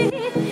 away.